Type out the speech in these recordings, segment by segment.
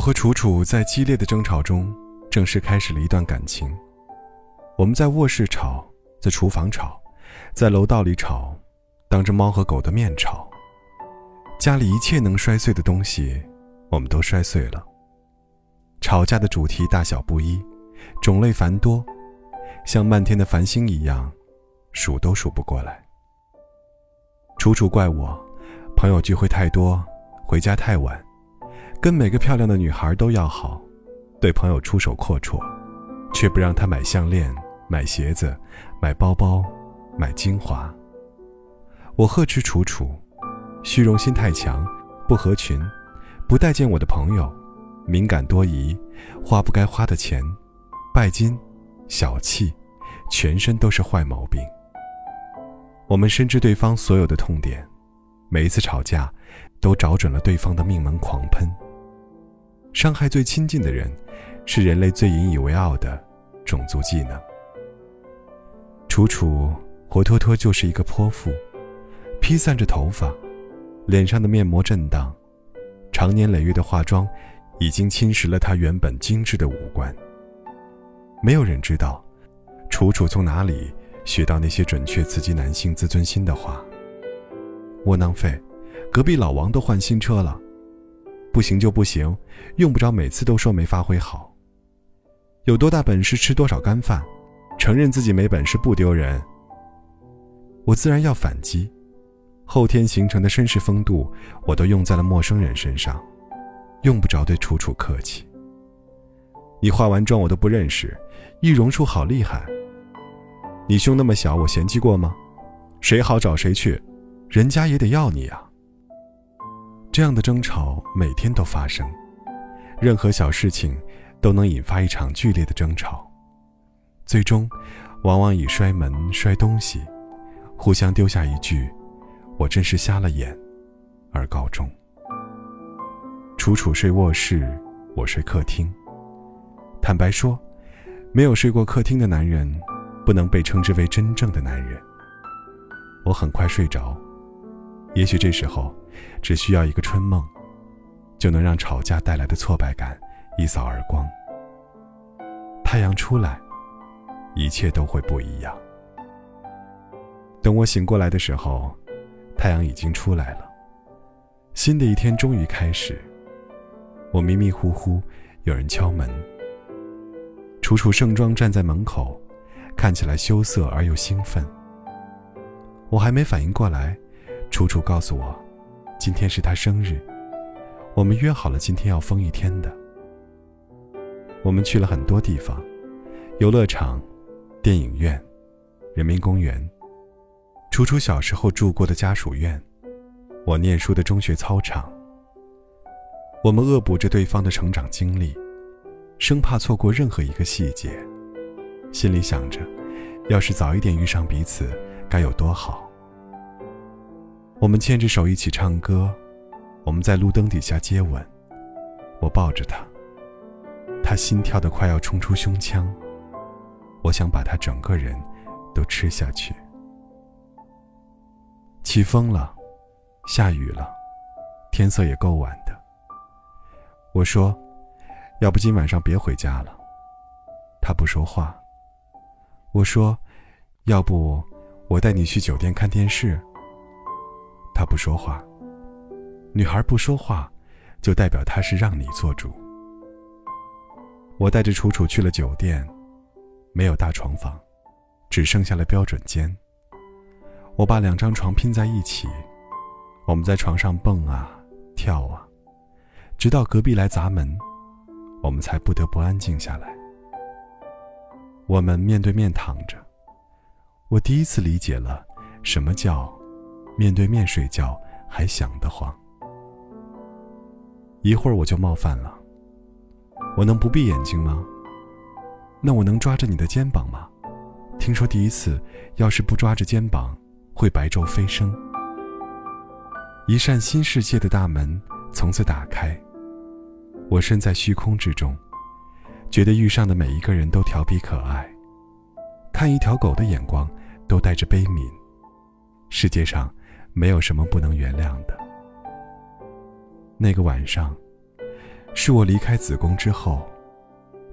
我和楚楚在激烈的争吵中正式开始了一段感情。我们在卧室吵，在厨房吵，在楼道里吵，当着猫和狗的面吵。家里一切能摔碎的东西，我们都摔碎了。吵架的主题大小不一，种类繁多，像漫天的繁星一样，数都数不过来。楚楚怪我，朋友聚会太多，回家太晚，跟每个漂亮的女孩都要好，对朋友出手阔绰，却不让她买项链、买鞋子、买包包、买精华。我呵斥楚楚，虚荣心太强，不合群，不待见我的朋友。敏感多疑，花不该花的钱，拜金，小气，全身都是坏毛病。我们深知对方所有的痛点，每一次吵架，都找准了对方的命门狂喷。伤害最亲近的人，是人类最引以为傲的种族技能。楚楚活脱脱就是一个泼妇，披散着头发，脸上的面膜震荡，长年累月的化妆。已经侵蚀了她原本精致的五官。没有人知道，楚楚从哪里学到那些准确刺激男性自尊心的话。窝囊废，隔壁老王都换新车了，不行就不行，用不着每次都说没发挥好。有多大本事吃多少干饭，承认自己没本事不丢人。我自然要反击，后天形成的绅士风度，我都用在了陌生人身上。用不着对楚楚客气。你化完妆我都不认识，易容术好厉害。你胸那么小，我嫌弃过吗？谁好找谁去，人家也得要你啊。这样的争吵每天都发生，任何小事情都能引发一场剧烈的争吵，最终往往以摔门、摔东西，互相丢下一句“我真是瞎了眼”而告终。楚楚睡卧室，我睡客厅。坦白说，没有睡过客厅的男人，不能被称之为真正的男人。我很快睡着，也许这时候，只需要一个春梦，就能让吵架带来的挫败感一扫而光。太阳出来，一切都会不一样。等我醒过来的时候，太阳已经出来了，新的一天终于开始。我迷迷糊糊，有人敲门。楚楚盛装站在门口，看起来羞涩而又兴奋。我还没反应过来，楚楚告诉我，今天是她生日，我们约好了今天要疯一天的。我们去了很多地方，游乐场、电影院、人民公园，楚楚小时候住过的家属院，我念书的中学操场。我们恶补着对方的成长经历，生怕错过任何一个细节，心里想着，要是早一点遇上彼此，该有多好。我们牵着手一起唱歌，我们在路灯底下接吻，我抱着他，他心跳的快要冲出胸腔，我想把他整个人都吃下去。起风了，下雨了，天色也够晚的。我说：“要不今晚上别回家了。”他不说话。我说：“要不我带你去酒店看电视。”他不说话。女孩不说话，就代表她是让你做主。我带着楚楚去了酒店，没有大床房，只剩下了标准间。我把两张床拼在一起，我们在床上蹦啊跳啊。直到隔壁来砸门，我们才不得不安静下来。我们面对面躺着，我第一次理解了什么叫面对面睡觉还想得慌。一会儿我就冒犯了，我能不闭眼睛吗？那我能抓着你的肩膀吗？听说第一次要是不抓着肩膀，会白昼飞升。一扇新世界的大门从此打开。我身在虚空之中，觉得遇上的每一个人都调皮可爱，看一条狗的眼光都带着悲悯。世界上没有什么不能原谅的。那个晚上，是我离开子宫之后，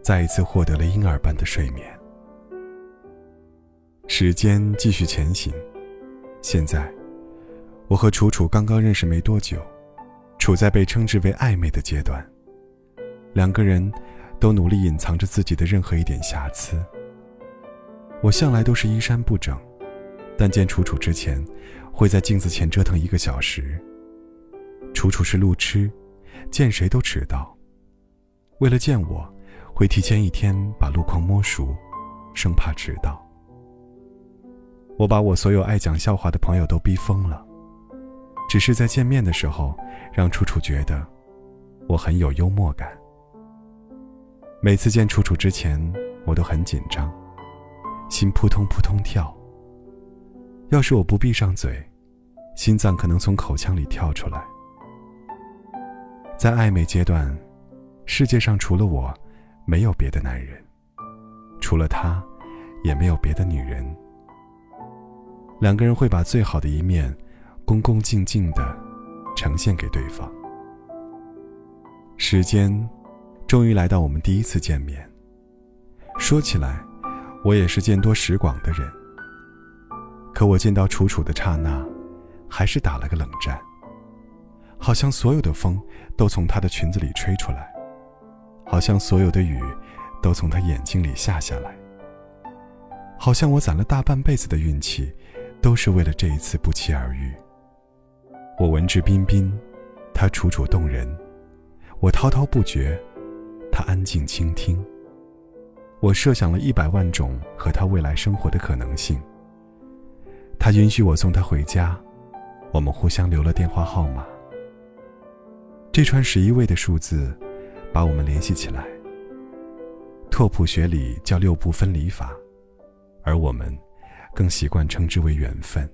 再一次获得了婴儿般的睡眠。时间继续前行，现在，我和楚楚刚刚认识没多久，处在被称之为暧昧的阶段。两个人都努力隐藏着自己的任何一点瑕疵。我向来都是衣衫不整，但见楚楚之前，会在镜子前折腾一个小时。楚楚是路痴，见谁都迟到。为了见我，会提前一天把路况摸熟，生怕迟到。我把我所有爱讲笑话的朋友都逼疯了，只是在见面的时候，让楚楚觉得我很有幽默感。每次见楚楚之前，我都很紧张，心扑通扑通跳。要是我不闭上嘴，心脏可能从口腔里跳出来。在暧昧阶段，世界上除了我，没有别的男人；除了他，也没有别的女人。两个人会把最好的一面，恭恭敬敬的呈现给对方。时间，终于来到我们第一次见面。说起来，我也是见多识广的人。可我见到楚楚的刹那，还是打了个冷战。好像所有的风都从她的裙子里吹出来，好像所有的雨都从她眼睛里下下来，好像我攒了大半辈子的运气。都是为了这一次不期而遇。我文质彬彬，他楚楚动人；我滔滔不绝，他安静倾听。我设想了一百万种和他未来生活的可能性。他允许我送他回家，我们互相留了电话号码。这串十一位的数字，把我们联系起来。拓扑学里叫六步分离法，而我们。更习惯称之为缘分。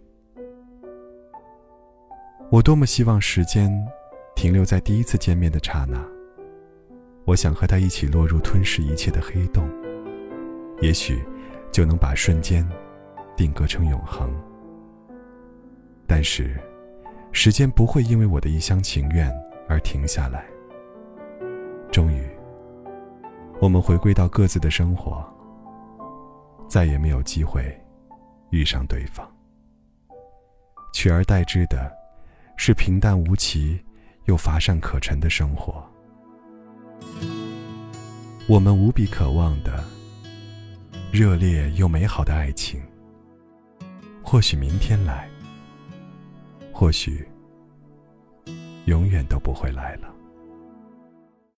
我多么希望时间停留在第一次见面的刹那。我想和他一起落入吞噬一切的黑洞，也许就能把瞬间定格成永恒。但是，时间不会因为我的一厢情愿而停下来。终于，我们回归到各自的生活，再也没有机会。遇上对方，取而代之的，是平淡无奇又乏善可陈的生活。我们无比渴望的热烈又美好的爱情，或许明天来，或许永远都不会来了。